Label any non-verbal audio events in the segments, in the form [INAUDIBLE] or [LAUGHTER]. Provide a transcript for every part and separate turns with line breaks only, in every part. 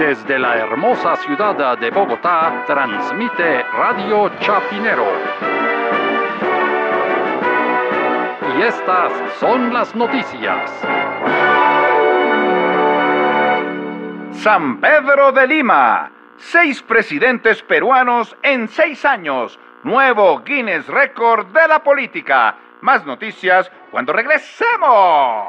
Desde la hermosa ciudad de Bogotá, transmite Radio Chapinero. Y estas son las noticias.
San Pedro de Lima. Seis presidentes peruanos en seis años. Nuevo Guinness Record de la política. Más noticias cuando regresemos.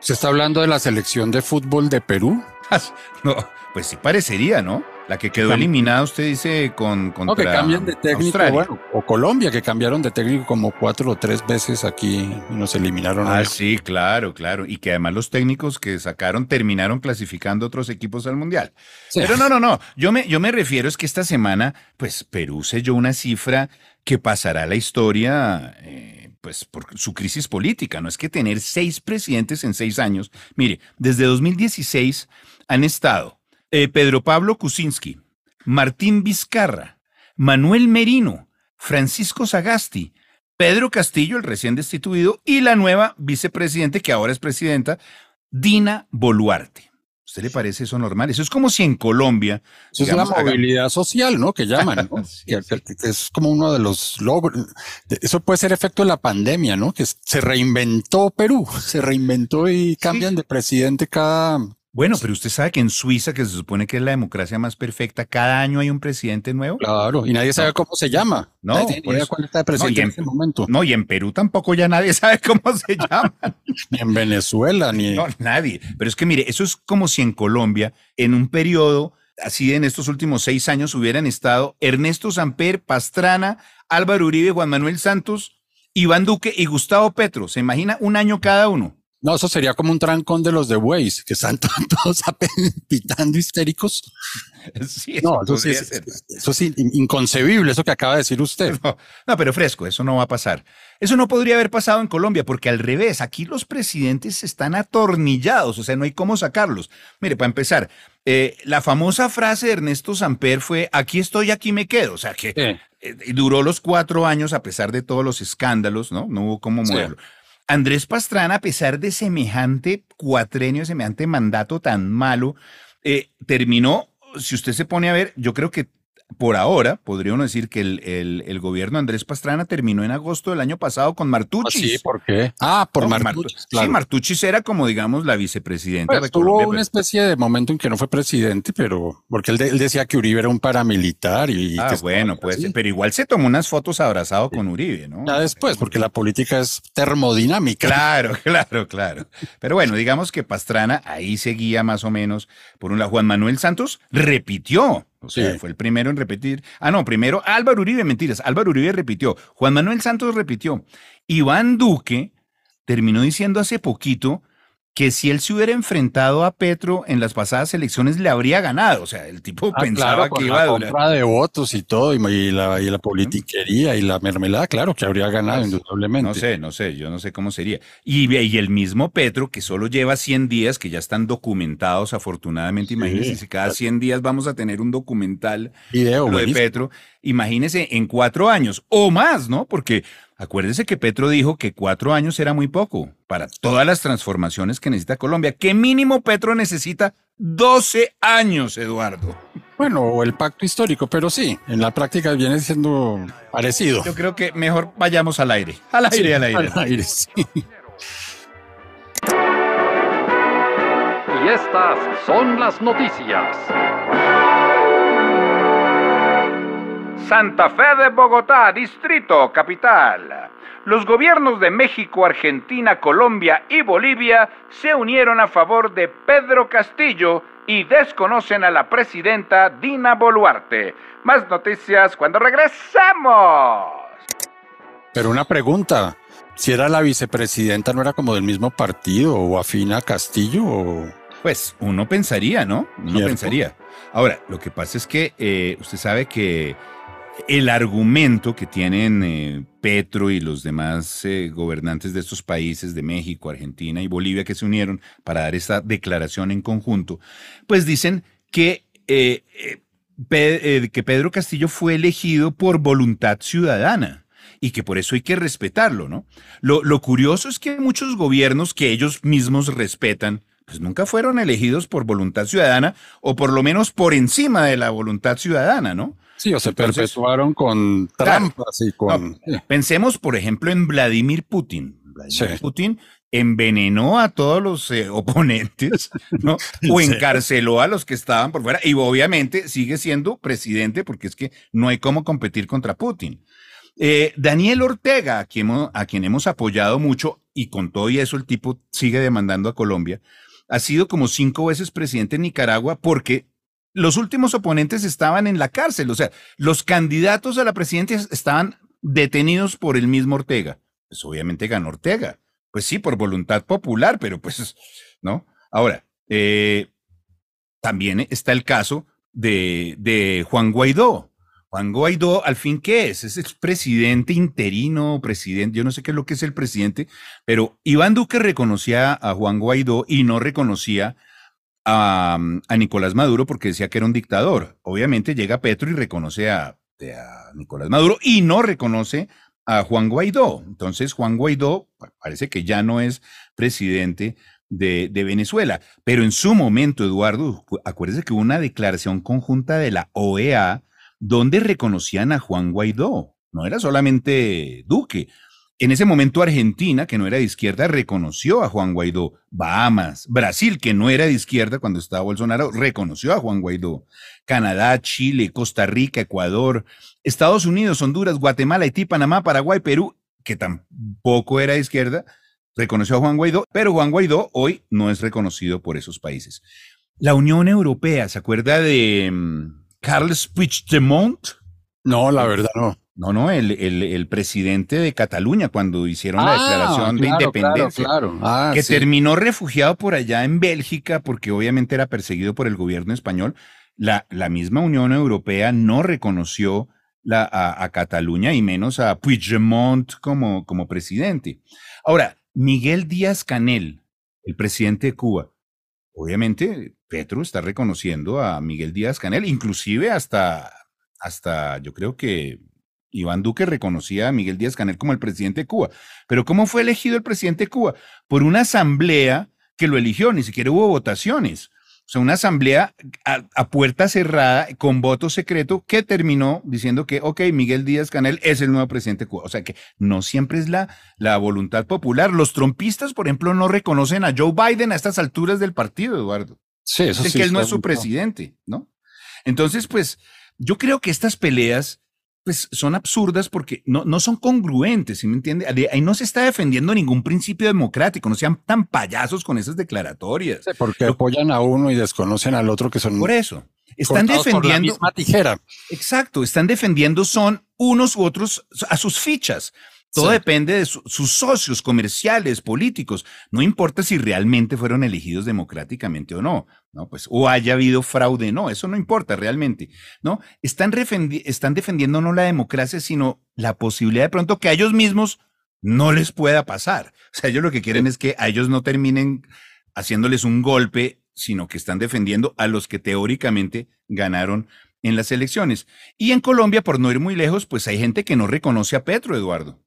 ¿Se está hablando de la selección de fútbol de Perú? [LAUGHS]
no, pues sí parecería, ¿no? La que quedó eliminada, usted dice, con contra
No, que cambian de técnico, bueno, o Colombia, que cambiaron de técnico como cuatro o tres veces aquí y nos eliminaron.
Ah, sí, claro, claro. Y que además los técnicos que sacaron terminaron clasificando otros equipos al Mundial. Pero no, no, no. Yo me, yo me refiero es que esta semana, pues Perú selló una cifra que pasará a la historia. Eh, pues por su crisis política, no es que tener seis presidentes en seis años. Mire, desde 2016 han estado eh, Pedro Pablo Kuczynski, Martín Vizcarra, Manuel Merino, Francisco Sagasti, Pedro Castillo, el recién destituido, y la nueva vicepresidente, que ahora es presidenta, Dina Boluarte usted le parece eso normal? Eso es como si en Colombia.
Eso es la movilidad social, ¿no? Que llaman, ¿no? [LAUGHS] Es como uno de los logros. Eso puede ser efecto de la pandemia, ¿no? Que se reinventó Perú, se reinventó y cambian de presidente cada
bueno, pero usted sabe que en Suiza, que se supone que es la democracia más perfecta, cada año hay un presidente nuevo.
Claro, y nadie sabe cómo se llama.
No, nadie cuál está de presidente en, este momento. No, y en Perú tampoco ya nadie [LAUGHS] sabe cómo se [LAUGHS] llama.
ni en Venezuela, ni.
No, nadie. Pero es que mire, eso es como si en Colombia, en un periodo así en estos últimos seis años, hubieran estado Ernesto Samper, Pastrana, Álvaro Uribe, Juan Manuel Santos, Iván Duque y Gustavo Petro. ¿Se imagina un año cada uno?
No, eso sería como un trancón de los de Waze, que están [LAUGHS] todos pitando histéricos. [LAUGHS]
Sí, no,
eso, sí es, eso sí, inconcebible, eso que acaba de decir usted.
No, pero fresco, eso no va a pasar. Eso no podría haber pasado en Colombia, porque al revés, aquí los presidentes están atornillados, o sea, no hay cómo sacarlos. Mire, para empezar, eh, la famosa frase de Ernesto Samper fue, aquí estoy, aquí me quedo, o sea, que eh, duró los cuatro años a pesar de todos los escándalos, ¿no? No hubo cómo moverlo. Andrés Pastrana, a pesar de semejante cuatrenio, semejante mandato tan malo, eh, terminó, si usted se pone a ver, yo creo que por ahora, podríamos decir que el, el, gobierno de Andrés Pastrana terminó en agosto del año pasado con Martuchis.
¿Ah, sí? ¿Por qué? Ah, por Martuchis.
Sí, Martuchis era como, digamos, la vicepresidenta
pues, Tuvo una especie de momento en que no fue presidente, pero porque él, decía que Uribe era un paramilitar y.
Ah, bueno, pues, pero igual se tomó unas fotos abrazado con Uribe, ¿no?
Ya después, porque la política es termodinámica.
Claro, [LAUGHS] claro, claro. Pero bueno, digamos que Pastrana ahí seguía más o menos. Por un lado, Juan Manuel Santos repitió o sea, fue el primero en repetir. Ah, no, primero Álvaro Uribe, mentiras. Álvaro Uribe repitió. Juan Manuel Santos repitió. Iván Duque terminó diciendo hace poquito que si él se hubiera enfrentado a Petro en las pasadas elecciones le habría ganado. O sea, el tipo ah, pensaba que iba a
durar. La de votos y todo, y, la, y la politiquería y la mermelada, claro que habría ganado pues, indudablemente.
No sé, no sé, yo no sé cómo sería. Y, y, el mismo Petro, que solo lleva 100 días, que ya están documentados afortunadamente, imagínense si cada 100 días vamos a tener un documental
Video,
de Petro, imagínense en cuatro años o más, ¿no? Porque Acuérdese que Petro dijo que cuatro años era muy poco para todas las transformaciones que necesita Colombia. ¿Qué mínimo Petro necesita? 12 años, Eduardo.
Bueno, el pacto histórico, pero sí, en la práctica viene siendo parecido.
Yo creo que mejor vayamos al aire. Al aire, al aire.
Al aire, sí.
Y estas son las noticias.
Santa Fe de Bogotá, Distrito Capital. Los gobiernos de México, Argentina, Colombia y Bolivia se unieron a favor de Pedro Castillo y desconocen a la presidenta Dina Boluarte. Más noticias cuando regresemos.
Pero una pregunta, si era la vicepresidenta, ¿no era como del mismo partido o afina a Castillo?
Pues uno pensaría, ¿no? Uno pensaría. Ahora, lo que pasa es que eh, usted sabe que el argumento que tienen eh, Petro y los demás eh, gobernantes de estos países, de México, Argentina y Bolivia, que se unieron para dar esta declaración en conjunto, pues dicen que, eh, que Pedro Castillo fue elegido por voluntad ciudadana y que por eso hay que respetarlo, ¿no? Lo, lo curioso es que muchos gobiernos que ellos mismos respetan, pues nunca fueron elegidos por voluntad ciudadana o por lo menos por encima de la voluntad ciudadana, ¿no?
Sí, o se perpetuaron con trampas y con...
Pensemos, por ejemplo, en Vladimir Putin. Vladimir Putin envenenó a todos los eh, [LAUGHS] oponentes, ¿no? [LAUGHS] O encarceló a los que estaban por fuera y obviamente sigue siendo presidente porque es que no hay cómo competir contra Putin. Eh, Daniel Ortega, a quien, a quien hemos apoyado mucho y con todo y eso el tipo sigue demandando a Colombia, ha sido como cinco veces presidente en Nicaragua porque los últimos oponentes estaban en la cárcel, o sea, los candidatos a la presidencia estaban detenidos por el mismo Ortega. Pues obviamente ganó Ortega. Pues sí, por voluntad popular, pero pues, ¿no? Ahora, eh, también está el caso de, Juan Guaidó. Juan Guaidó, al fin, ¿qué es? Es el presidente interino, presidente, yo no sé qué es lo que es el presidente, pero Iván Duque reconocía a Juan Guaidó y no reconocía a, Nicolás Maduro porque decía que era un dictador. Obviamente llega Petro y reconoce a, Nicolás Maduro y no reconoce a Juan Guaidó. Entonces, Juan Guaidó parece que ya no es presidente de, de, Venezuela. Pero en su momento, Eduardo, acuérdese que hubo una declaración conjunta de la OEA donde reconocían a Juan Guaidó. No era solamente Duque. En ese momento Argentina, que no era de izquierda, reconoció a Juan Guaidó. Bahamas, Brasil, que no era de izquierda cuando estaba Bolsonaro, reconoció a Juan Guaidó. Canadá, Chile, Costa Rica, Ecuador, Estados Unidos, Honduras, Guatemala, Haití, Panamá, Paraguay, Perú, que tampoco era de izquierda, reconoció a Juan Guaidó, pero Juan Guaidó hoy no es reconocido por esos países. La Unión Europea, ¿se acuerda de Carles Puigdemont?
No, la verdad no.
No, no, el, el, presidente de Cataluña cuando hicieron la ah, declaración de independencia, claro, ah, que terminó refugiado por allá en Bélgica porque obviamente era perseguido por el gobierno español. La, la misma Unión Europea no reconoció la, a, Cataluña y menos a Puigdemont como, como presidente. Ahora, Miguel Díaz Canel, el presidente de Cuba, obviamente Petro está reconociendo a Miguel Díaz Canel, inclusive hasta, hasta yo creo que Iván Duque reconocía a Miguel Díaz Canel como el presidente de Cuba. Pero ¿cómo fue elegido el presidente de Cuba? Por una asamblea que lo eligió, ni siquiera hubo votaciones. O sea, una asamblea a, puerta cerrada, con voto secreto, que terminó diciendo que, ok, Miguel Díaz Canel es el nuevo presidente de Cuba. O sea que no siempre es la, la voluntad popular. Los trompistas, por ejemplo, no reconocen a Joe Biden a estas alturas del partido, Eduardo.
Sí, eso sí.
que él no es su presidente, ¿no? Entonces, pues, yo creo que estas peleas pues son absurdas porque no, no son congruentes, ¿sí me entiende? Ahí no se está defendiendo ningún principio democrático, no sean tan payasos con esas declaratorias.
porque apoyan a uno y desconocen al otro que son...
Por eso, están defendiendo... la
misma tijera.
Exacto, están defendiendo son unos u otros a sus fichas. Todo depende de sus socios comerciales, políticos. No importa si realmente fueron elegidos democráticamente o no, ¿no? Pues, o haya habido fraude, no, eso no importa realmente, ¿no? Están, están defendiendo no la democracia, sino la posibilidad de pronto que a ellos mismos no les pueda pasar. O sea, ellos lo que quieren es que a ellos no terminen haciéndoles un golpe, sino que están defendiendo a los que teóricamente ganaron en las elecciones. Y en Colombia, por no ir muy lejos, pues hay gente que no reconoce a Petro, Eduardo.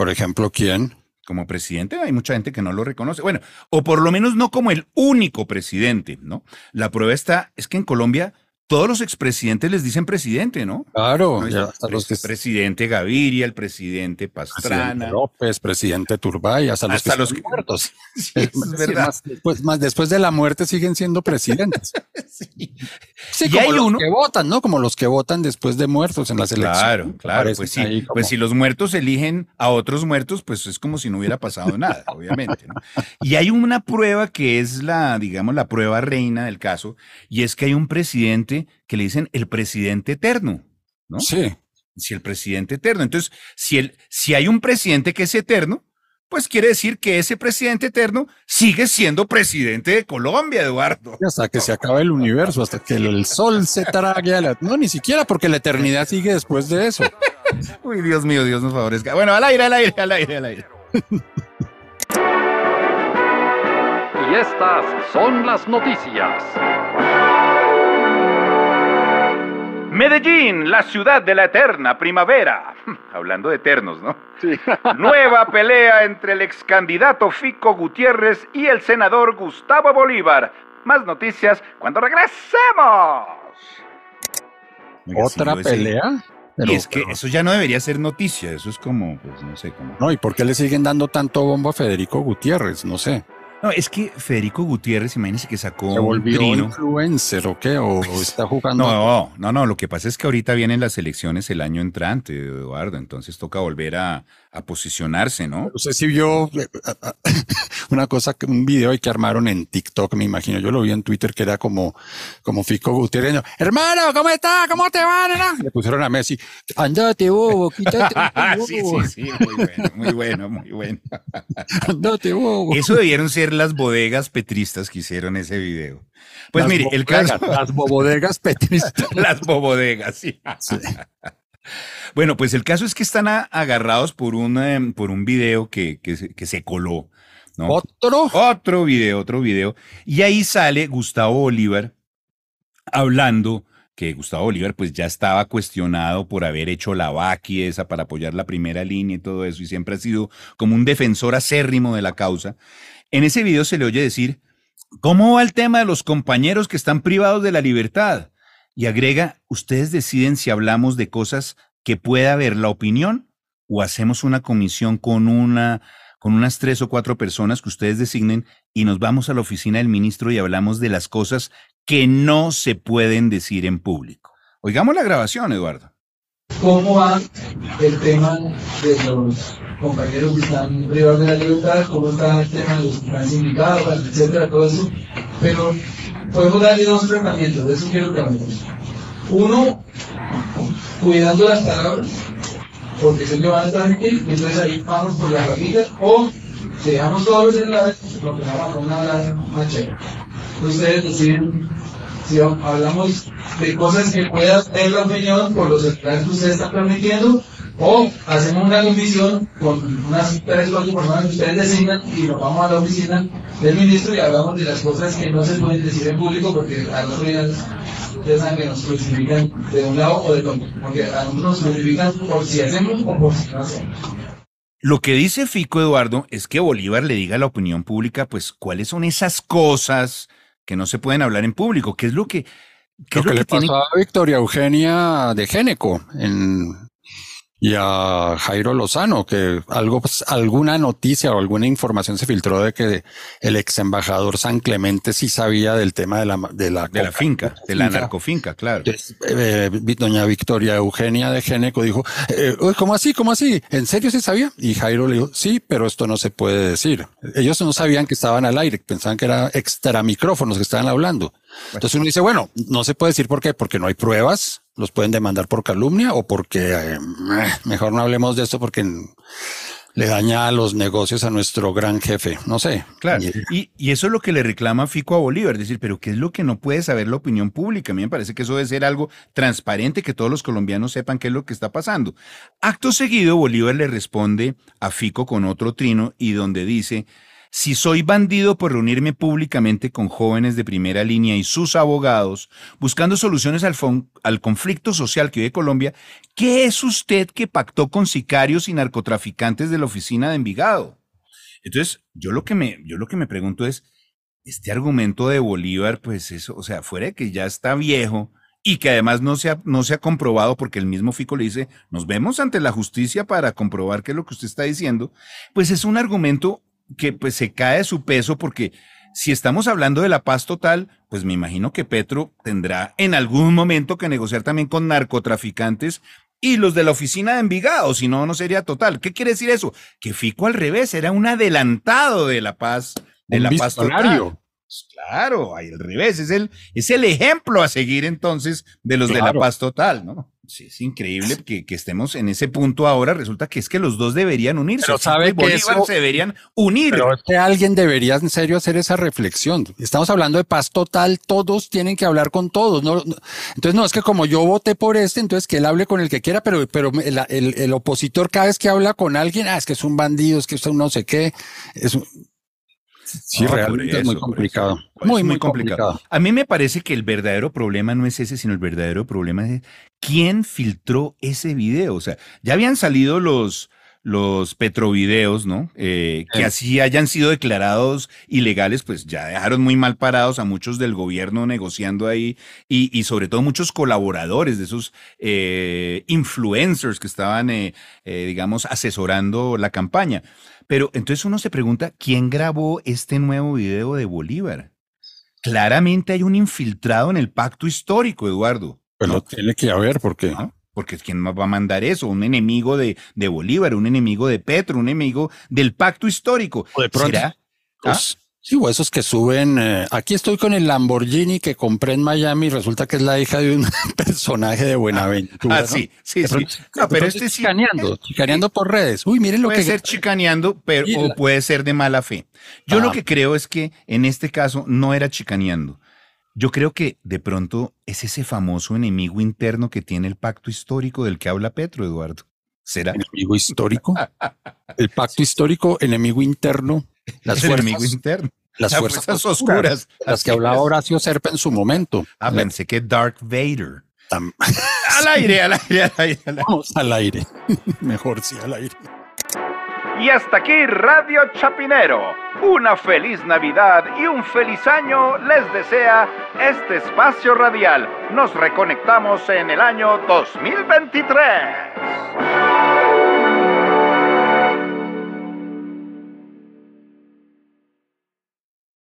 Por ejemplo, ¿quién?
Como presidente, hay mucha gente que no lo reconoce. Bueno, o por lo menos no como el único presidente, ¿no? La prueba está, es que en Colombia todos los expresidentes les dicen presidente, ¿no?
Claro,
hasta los que... presidente Gaviria, el presidente Pastrana,
López, presidente Turbay, hasta los que los muertos. [LAUGHS] es, [LAUGHS] verdad. Más, después de la muerte siguen siendo presidentes. [LAUGHS] sí. como los que votan, ¿no? Como los que votan después de muertos en las elecciones.
Claro, claro. Pues sí. Pues si los muertos eligen a otros muertos, pues es como si no hubiera pasado nada, obviamente. ¿no? Y hay una prueba que es la, digamos, la prueba reina del caso, y es que hay un presidente que le dicen el presidente eterno, ¿no?
Sí.
Si el presidente eterno. Entonces, si, el, si hay un presidente que es eterno, pues quiere decir que ese presidente eterno sigue siendo presidente de Colombia, Eduardo.
Hasta que se acabe el universo, hasta que el sol se trague a la... No, ni siquiera porque la eternidad sigue después de eso. [LAUGHS]
Uy, Dios mío, Dios nos favorezca. Bueno, al aire, al aire, al aire, al aire. [LAUGHS]
y estas son las noticias.
Medellín, la ciudad de la eterna primavera. [LAUGHS] Hablando de eternos, ¿no? Sí. [LAUGHS] Nueva pelea entre el ex candidato Fico Gutiérrez y el senador Gustavo Bolívar. Más noticias cuando regresemos.
¿Otra pelea?
y es que eso ya no debería ser noticia, eso es como, pues no sé cómo.
No, ¿y por qué le siguen dando tanto bombo a Federico Gutiérrez? No sé.
No, es que Federico Gutiérrez, imagínese que sacó.
¿Se volvió influencer o qué? ¿O [LAUGHS] está jugando?
No, no, no. Lo que pasa es que ahorita vienen las elecciones el año entrante, Eduardo. Entonces toca volver a, a posicionarse, ¿no?
No sé si vio eh, [LAUGHS] una cosa, un video que armaron en TikTok, me imagino. Yo lo vi en Twitter que era como, como Fico Gutiérrez. Hermano, ¿cómo estás? ¿Cómo te va, nena? Le pusieron a Messi. Andate, bobo, quítate. [LAUGHS]
sí, sí, sí. Muy bueno, muy bueno, muy bueno.
Andate, bobo.
Eso debieron ser las bodegas petristas que hicieron ese video. Pues mire, el caso.
Las bodegas petristas. [LAUGHS]
las bobodegas, sí. sí. Bueno, pues el caso es que están agarrados por un, em, por un video que, que, se coló. ¿no?
¿Otro?
Otro video, otro video. Y ahí sale Gustavo Bolívar hablando que Gustavo Bolívar pues ya estaba cuestionado por haber hecho la vaqui esa para apoyar la primera línea y todo eso y siempre ha sido como un defensor acérrimo de la causa. En ese video se le oye decir, ¿cómo va el tema de los compañeros que están privados de la libertad? Y agrega, ustedes deciden si hablamos de cosas que pueda haber la opinión o hacemos una comisión con una con unas tres o cuatro personas que ustedes designen y nos vamos a la oficina del ministro y hablamos de las cosas que no se pueden decir en público. Oigamos la grabación, Eduardo.
¿Cómo va el tema de los compañeros que están privados de la libertad? ¿Cómo está el tema de los que están sindicados, etcétera, todo eso? Pero podemos darle dos tratamientos, de eso quiero que hablemos. Uno, cuidando las palabras, porque sé que van a estar aquí, entonces ahí vamos por las ramitas, o dejamos todos los enlaces, lo que vamos a una más chévere. Ustedes deciden si hablamos de cosas que puedan tener la opinión por los enlaces que ustedes están permitiendo, o hacemos una comisión con unas tres o cuatro personas que ustedes designan y nos vamos a la oficina del ministro y hablamos de las cosas que no se pueden decir en público porque a los días ustedes saben que nos crucifican de un lado o de otro. Porque a nosotros nos crucifican por si hacemos o por si no hacemos.
Lo que dice Fico Eduardo es que Bolívar le diga a la opinión pública, pues, cuáles son esas cosas que no se pueden hablar en público, qué es lo que...
Qué lo, que, le pasó a Victoria Eugenia de Géneco en y a Jairo Lozano, que algo, pues, alguna noticia o alguna información se filtró de que el ex embajador San Clemente sí sabía del tema de la, de la,
de la finca, de la narcofinca, claro.
Eh, doña Victoria Eugenia de Géneco dijo, eh, ¿cómo así? ¿Cómo así? ¿En serio se sabía? Y Jairo le dijo, sí, pero esto no se puede decir. Ellos no sabían que estaban al aire, pensaban que era extra micrófonos que estaban hablando. Entonces uno dice, bueno, no se puede decir por qué, porque no hay pruebas, los pueden demandar por calumnia o porque eh, mejor no hablemos de esto porque le daña a los negocios a nuestro gran jefe. No sé.
Claro. Y, y, eso es lo que le reclama Fico a Bolívar, decir, pero ¿qué es lo que no puede saber la opinión pública? A mí me parece que eso debe ser algo transparente, que todos los colombianos sepan qué es lo que está pasando. Acto seguido, Bolívar le responde a Fico con otro trino y donde dice, si soy bandido por reunirme públicamente con jóvenes de primera línea y sus abogados, buscando soluciones al, conflicto social que vive Colombia, ¿qué es usted que pactó con sicarios y narcotraficantes de la oficina de Envigado? Entonces, yo lo que me, yo lo que me pregunto es, este argumento de Bolívar, pues eso, o sea, fuera de que ya está viejo, y que además no se, ha, no se ha comprobado porque el mismo Fico le dice, nos vemos ante la justicia para comprobar qué es lo que usted está diciendo, pues es un argumento que pues se cae su peso porque si estamos hablando de la paz total, pues me imagino que Petro tendrá en algún momento que negociar también con narcotraficantes y los de la oficina de Envigado, si no, no sería total. ¿Qué quiere decir eso? Que Fico al revés era un adelantado de la paz, de la paz total. Pues claro, al revés, es el, es el ejemplo a seguir entonces de los de la paz total, ¿no? Sí, es increíble que, estemos en ese punto ahora. Resulta que es que los dos deberían unirse.
Pero sabe que
se deberían unir.
Pero es que alguien debería en serio hacer esa reflexión. Estamos hablando de paz total, todos tienen que hablar con todos. No, entonces, no es que como yo voté por este, entonces que él hable con el que quiera, pero, pero el, el, opositor cada vez que habla con alguien, ah, es que es un bandido, es que es un no sé qué. Es Sí, realmente es muy complicado.
Muy, muy, complicado. A mí me parece que el verdadero problema no es ese, sino el verdadero problema es quién filtró ese video. O sea, ya habían salido los, los petrovideos, ¿no? Eh, que así hayan sido declarados ilegales, pues ya dejaron muy mal parados a muchos del gobierno negociando ahí y, sobre todo muchos colaboradores de esos eh, influencers que estaban, eh, digamos, asesorando la campaña. Pero entonces uno se pregunta, ¿quién grabó este nuevo video de Bolívar? Claramente hay un infiltrado en el pacto histórico, Eduardo.
Pues lo tiene que haber, porque...
Porque ¿quién más va a mandar eso? Un enemigo de, de Bolívar, un enemigo de Petro, un enemigo del pacto histórico.
O de pronto, pues, ¿Ah? Sí, o esos que suben. Eh, aquí estoy con el Lamborghini que compré en Miami y resulta que es la hija de un [LAUGHS] personaje de Buenaventura.
Ah, sí, sí, sí.
pero este chicaneando, chicaneando por redes. Uy, miren lo
que.
Puede
ser chicaneando, pero o puede ser de mala fe. Yo lo ah. que creo es que en este caso no era chicaneando. Yo creo que de pronto es ese famoso enemigo interno que tiene el pacto histórico del que habla Petro, Eduardo. ¿Será?
¿Enemigo histórico? [LAUGHS] el pacto histórico, enemigo interno.
Las fuerzas, enemigo interno.
Las, fuerzas, oscuras, Las que hablaba Horacio Serpa en su momento.
Ah, pensé que Dark Vader. [LAUGHS] al aire, al aire, al aire.
Vamos al aire. [LAUGHS] Mejor sí, al aire.
Y hasta aquí Radio Chapinero. Una feliz Navidad y un feliz año les desea este espacio radial. Nos reconectamos en el año 2023.